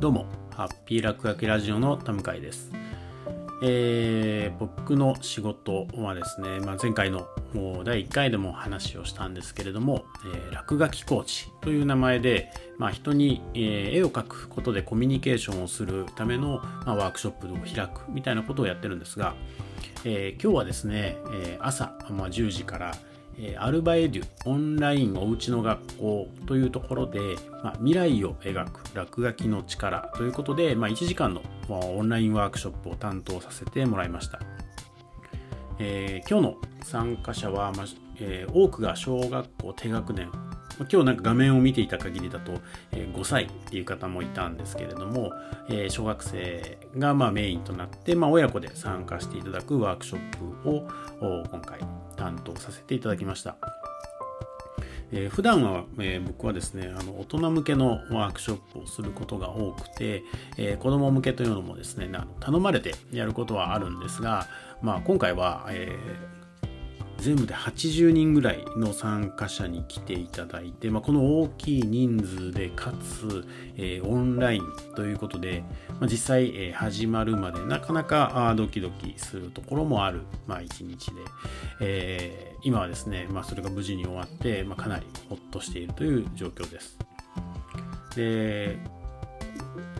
どうも、ハッピー落書きラジオの田向です。えー僕の仕事はですね、まあ、前回のもう第1回でも話をしたんですけれども、えー落書きコーチという名前で、まあ、人に、えー絵を描くことでコミュニケーションをするための、まあ、ワークショップを開くみたいなことをやってるんですが、えー今日はですね、えー朝、まあ、10時から、えアルバエデュオンラインおうちの学校というところで、まあ、未来を描く落書きの力ということで、まあ、1時間のオンラインワークショップを担当させてもらいました。えー今日の参加者は、まあえー多くが小学校低学年今日なんか画面を見ていた限りだと、えー5歳っていう方もいたんですけれども、えー小学生がまメインとなって、まあ、親子で参加していただくワークショップを今回担当させていただきました。えー普段は、えー僕はですねあの大人向けのワークショップをすることが多くて、えー子供向けというのもですね頼まれてやることはあるんですが、まあ、今回は、えー全部で80人ぐらいの参加者に来ていただいて、まあ、この大きい人数でかつ、えーオンラインということで、まあ、実際、えー始まるまでなかなかあドキドキするところもある、まあ、一日で、えー今はですね、まあ、それが無事に終わって、まあ、かなりほっとしているという状況です。で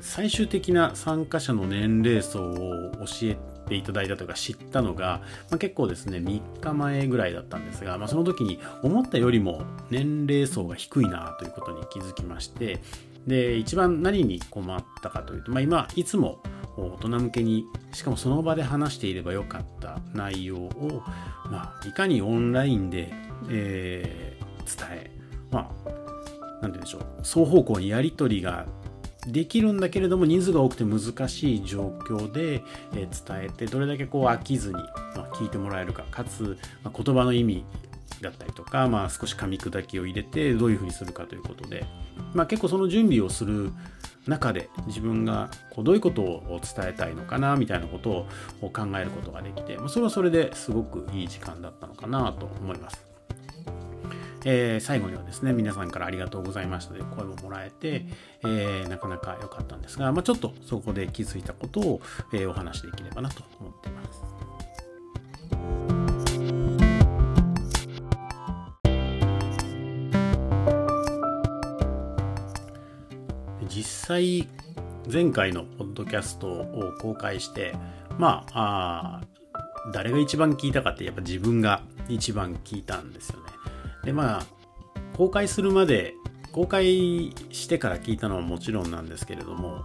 最終的な参加者の年齢層を教えていただいたとか知ったのが、まあ、結構ですね3日前ぐらいだったんですが、まあ、その時に思ったよりも年齢層が低いなということに気づきましてで一番何に困ったかというと、まあ、今いつも大人向けにしかもその場で話していればよかった内容を、まあ、いかにオンラインで、えー伝えまあなんて言うんでしょう双方向にやり取りができるんだけれども人数が多くて難しい状況で、え伝えてどれだけこう飽きずに、ま、聞いてもらえるかかつ、ま言葉の意味だったりとか、まあ、少し噛み砕きを入れてどういうふうにするかということで、まあ、結構その準備をする中で自分がこうどういうことを伝えたいのかなみたいなことを考えることができて、ま、それはそれですごくいい時間だったのかなと思います。えー最後にはですね皆さんからありがとうございましたという声ももらえて、えーなかなか良かったんですが、まあ、ちょっとそこで気づいたことを、えーお話しできればなと思っています。実際前回のポッドキャストを公開してまああ誰が一番聞いたかってやっぱ自分が一番聞いたんですよね。でまあ公開するまで公開してから聞いたのはもちろんなんですけれども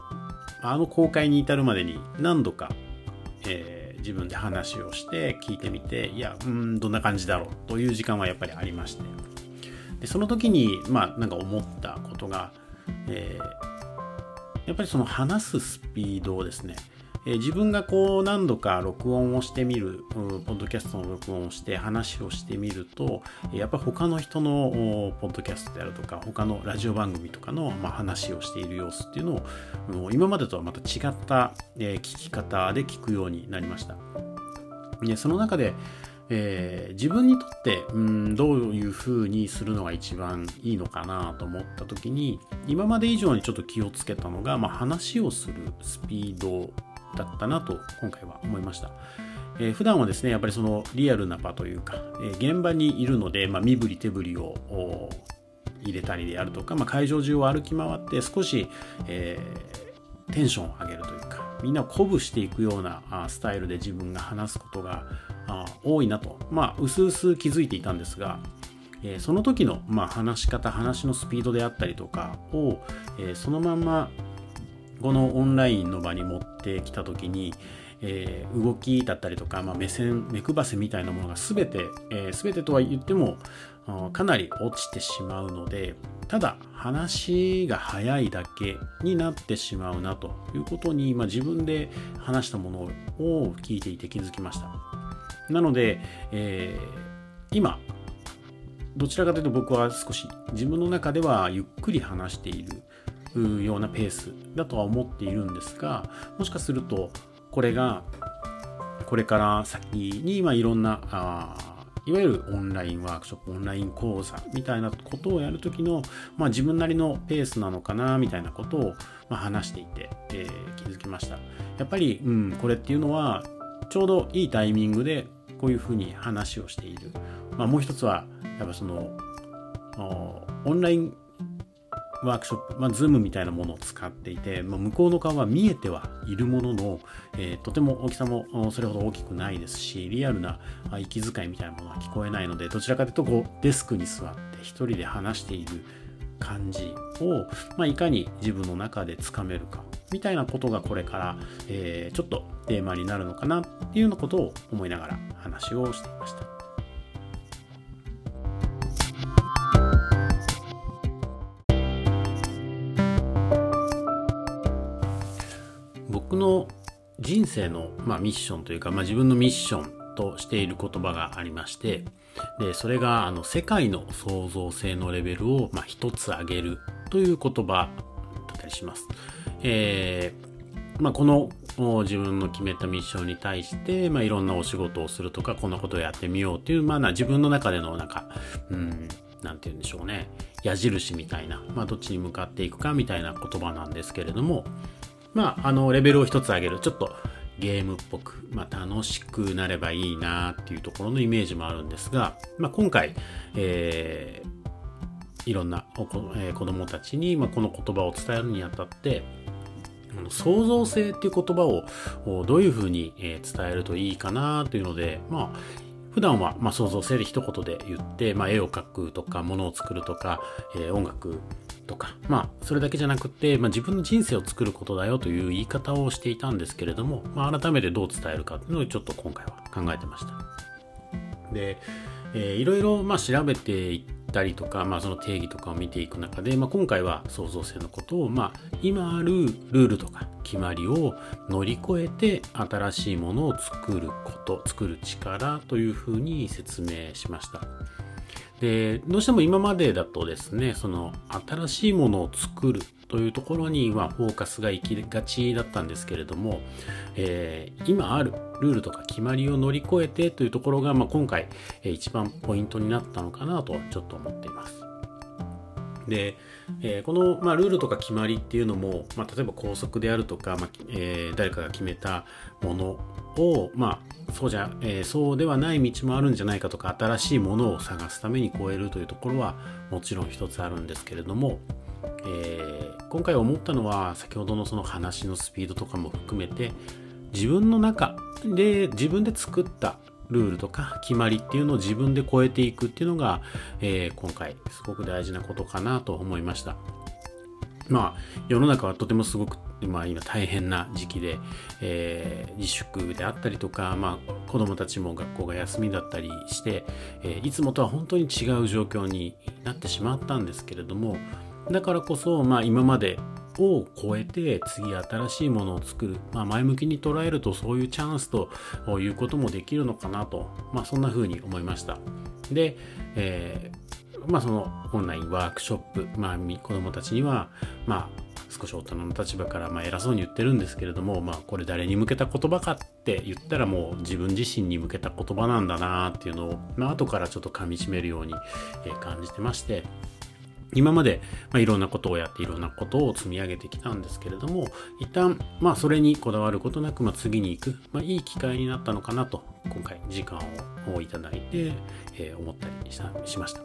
あの公開に至るまでに何度か、えー自分で話をして聞いてみていやうんどんな感じだろうという時間はやっぱりありまして。でその時にまあなんか思ったことが、えーやっぱりその話すスピードをですね、え自分がこう何度か録音をしてみる、うんポッドキャストの録音をして話をしてみると、やっぱ他の人のポッドキャストであるとか、他のラジオ番組とかの、ま、話をしている様子っていうのを、う今までとはまた違った、え聞き方で聞くようになりました。でその中で、えー自分にとって、うん、どういうふうにするのが一番いいのかなと思った時に今まで以上にちょっと気をつけたのが、まあ、話をするスピードだったなと今回は思いました。えー普段はですねやっぱりそのリアルな場というか、えー現場にいるので、まあ、身振り手振りを入れたりであるとか、まあ、会場中を歩き回って少し、えーテンションを上げるというかみんなを鼓舞していくようなあスタイルで自分が話すことがあ多いなとまあうすうす気づいていたんですが、えーその時の、まあ、話し方話のスピードであったりとかを、えーそのまんまこのオンラインの場に持ってきた時に、えー動きだったりとか、まあ、目線目配せみたいなものが全て、えー全てとは言ってもかなり落ちてしまうのでただ話が早いだけになってしまうなということに、まあ、自分で話したものを聞いていて気づきました。なので、えー今どちらかというと僕は少し自分の中ではゆっくり話しているうようなペースだとは思っているんですがもしかするとこれがこれから先にまあいろんなあいわゆるオンラインワークショップオンライン講座みたいなことをやるときの、まあ、自分なりのペースなのかなみたいなことを、まあ、話していて、えー、気づきました。やっぱり、うん、これっていうのはちょうどいいタイミングでこういうふうに話をしている、まあ、もう一つはやっぱそのオンラインワークショップ、まあ、ズームみたいなものを使っていて、まあ、向こうの顔は見えてはいるものの、えー、とても大きさもそれほど大きくないですし、リアルな息遣いみたいなものは聞こえないので、どちらかというとこうデスクに座って一人で話している感じを、まあ、いかに自分の中でつかめるかみたいなことがこれから、えー、ちょっとテーマになるのかなっていうようなことを思いながら話をしていました。僕の人生の、まあ、ミッションというか、まあ、自分のミッションとしている言葉がありましてでそれがあの世界の創造性のレベルを、まあ、一つ上げるという言葉だったりします。えーまあ、この自分の決めたミッションに対して、まあ、いろんなお仕事をするとかこんなことをやってみようっていう、まあ、自分の中でのなんか、うん、なんて言うんでしょうね矢印みたいな、まあ、どっちに向かっていくかみたいな言葉なんですけれども、まあ、あの、レベルを一つ上げる。ちょっとゲームっぽく、まあ、楽しくなればいいなっていうところのイメージもあるんですが、まあ、今回、えー、いろんなおこ、えー、子供たちに、まあ、この言葉を伝えるにあたって、創造性っていう言葉をどういうふうに伝えるといいかなというので、まあ、普段はま創造性で一言で言って、まあ、絵を描くとか物を作るとか、えー、音楽とか、まあ、それだけじゃなくて、まあ、自分の人生を作ることだよという言い方をしていたんですけれども、まあ、改めてどう伝えるかっていうのをちょっと今回は考えてました。で、えー、いろいろま調べていったりとか、まあ、その定義とかを見ていく中で、まあ、今回は創造性のことを、まあ、今あるルールとか決まりを乗り越えて新しいものを作ること作る力というふうに説明しました。でどうしても今までだとですねその新しいものを作るというところにはフォーカスが行きがちだったんですけれども、えー、今あるルールとか決まりを乗り越えてというところが、まあ、今回、えー、一番ポイントになったのかなとちょっと思っています。で、えー、この、まあ、ルールとか決まりっていうのも、まあ、例えば校則であるとか、まあえー、誰かが決めたものを、まあ、そうじゃ、えー、そうではない道もあるんじゃないかとか新しいものを探すために超えるというところはもちろん一つあるんですけれども、えー、今回思ったのは先ほどのその話のスピードとかも含めて自分の中で自分で作ったルールとか決まりっていうのを自分で超えていくっていうのが、えー、今回すごく大事なことかなと思いました。まあ世の中はとてもすごく、まあ、今大変な時期で、えー、自粛であったりとか、まあ、子どもたちも学校が休みだったりして、えー、いつもとは本当に違う状況になってしまったんですけれどもだからこそ、まあ、今までを超えて次新しいものを作る、まあ、前向きに捉えるとそういうチャンスということもできるのかなと、まあ、そんな風に思いました。で、えー、まあ、そのオンラインワークショップ、まあ、子どもたちには、まあ、少し大人の立場からま偉そうに言ってるんですけれども、まあ、これ誰に向けた言葉かって言ったらもう自分自身に向けた言葉なんだなっていうのを、まあ後からちょっと噛みしめるように感じてまして、今まで、まあ、いろんなことをやっていろんなことを積み上げてきたんですけれども一旦、まあ、それにこだわることなく、まあ、次に行く、まあ、いい機会になったのかなと今回時間をいただいて、えー、思ったりしました。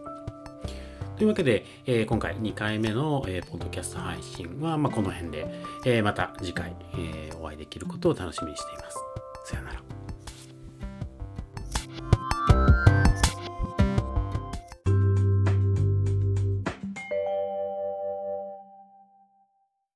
というわけで、えー、今回2回目の、えー、ポッドキャスト配信は、まあ、この辺で、えー、また次回、えー、お会いできることを楽しみにしています。さよなら。